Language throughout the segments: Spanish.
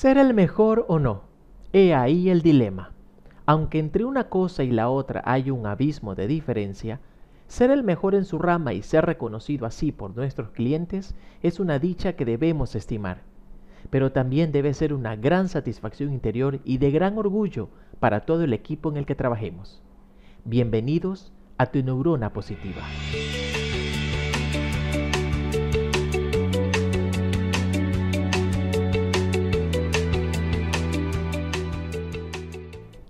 ¿Ser el mejor o no? He ahí el dilema. Aunque entre una cosa y la otra hay un abismo de diferencia, ser el mejor en su rama y ser reconocido así por nuestros clientes es una dicha que debemos estimar. Pero también debe ser una gran satisfacción interior y de gran orgullo para todo el equipo en el que trabajemos. Bienvenidos a tu neurona positiva.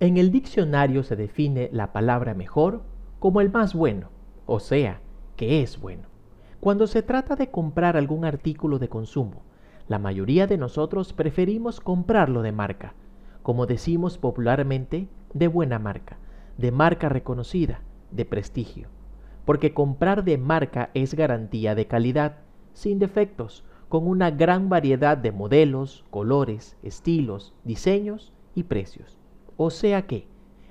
En el diccionario se define la palabra mejor como el más bueno, o sea, que es bueno. Cuando se trata de comprar algún artículo de consumo, la mayoría de nosotros preferimos comprarlo de marca, como decimos popularmente, de buena marca, de marca reconocida, de prestigio, porque comprar de marca es garantía de calidad, sin defectos, con una gran variedad de modelos, colores, estilos, diseños y precios. O sea que,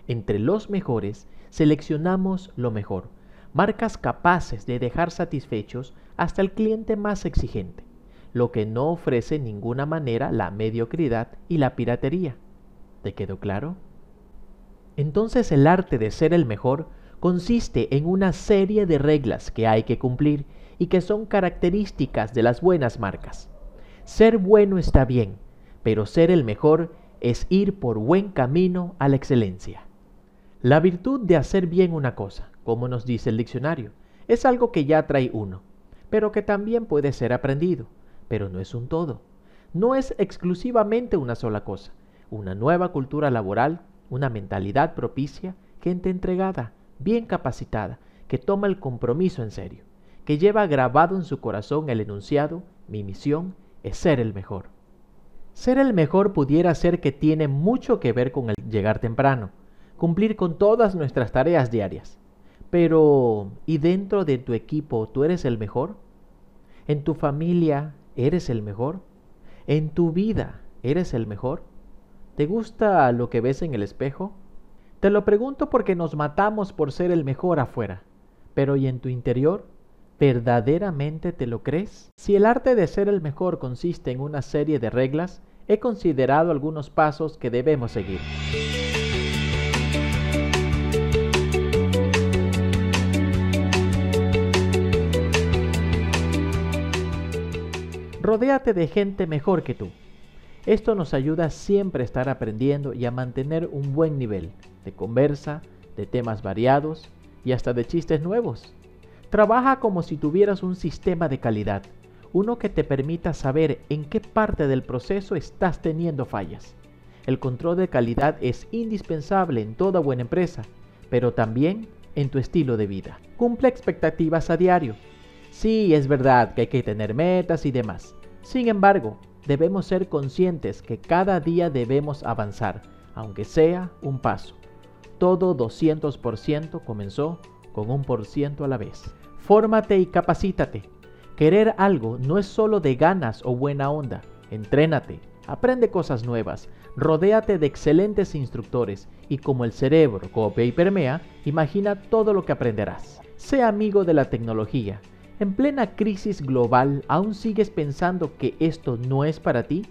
entre los mejores, seleccionamos lo mejor, marcas capaces de dejar satisfechos hasta el cliente más exigente, lo que no ofrece en ninguna manera la mediocridad y la piratería. ¿Te quedó claro? Entonces el arte de ser el mejor consiste en una serie de reglas que hay que cumplir y que son características de las buenas marcas. Ser bueno está bien, pero ser el mejor es ir por buen camino a la excelencia. La virtud de hacer bien una cosa, como nos dice el diccionario, es algo que ya trae uno, pero que también puede ser aprendido, pero no es un todo. No es exclusivamente una sola cosa, una nueva cultura laboral, una mentalidad propicia, gente entregada, bien capacitada, que toma el compromiso en serio, que lleva grabado en su corazón el enunciado, mi misión es ser el mejor. Ser el mejor pudiera ser que tiene mucho que ver con el llegar temprano, cumplir con todas nuestras tareas diarias. Pero, ¿y dentro de tu equipo tú eres el mejor? ¿En tu familia eres el mejor? ¿En tu vida eres el mejor? ¿Te gusta lo que ves en el espejo? Te lo pregunto porque nos matamos por ser el mejor afuera. Pero ¿y en tu interior? ¿Verdaderamente te lo crees? Si el arte de ser el mejor consiste en una serie de reglas, he considerado algunos pasos que debemos seguir. Rodéate de gente mejor que tú. Esto nos ayuda siempre a estar aprendiendo y a mantener un buen nivel de conversa, de temas variados y hasta de chistes nuevos. Trabaja como si tuvieras un sistema de calidad uno que te permita saber en qué parte del proceso estás teniendo fallas. El control de calidad es indispensable en toda buena empresa, pero también en tu estilo de vida. Cumple expectativas a diario. Sí, es verdad que hay que tener metas y demás. Sin embargo, debemos ser conscientes que cada día debemos avanzar, aunque sea un paso. Todo 200% comenzó con un por ciento a la vez. Fórmate y capacítate Querer algo no es solo de ganas o buena onda. Entrénate, aprende cosas nuevas, rodéate de excelentes instructores y como el cerebro copia y permea, imagina todo lo que aprenderás. Sé amigo de la tecnología. ¿En plena crisis global aún sigues pensando que esto no es para ti?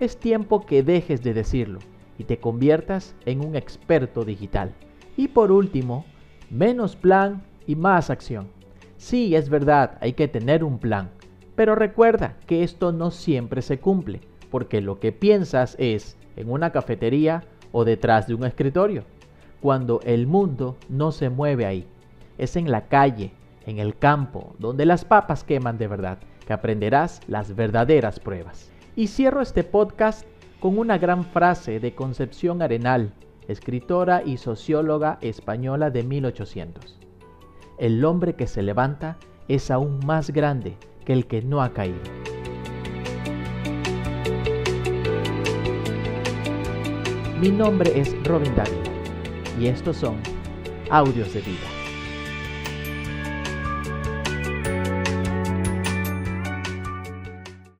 Es tiempo que dejes de decirlo y te conviertas en un experto digital. Y por último, menos plan y más acción. Sí, es verdad, hay que tener un plan, pero recuerda que esto no siempre se cumple, porque lo que piensas es en una cafetería o detrás de un escritorio, cuando el mundo no se mueve ahí. Es en la calle, en el campo, donde las papas queman de verdad, que aprenderás las verdaderas pruebas. Y cierro este podcast con una gran frase de Concepción Arenal, escritora y socióloga española de 1800 el hombre que se levanta es aún más grande que el que no ha caído. Mi nombre es Robin David y estos son Audios de Vida.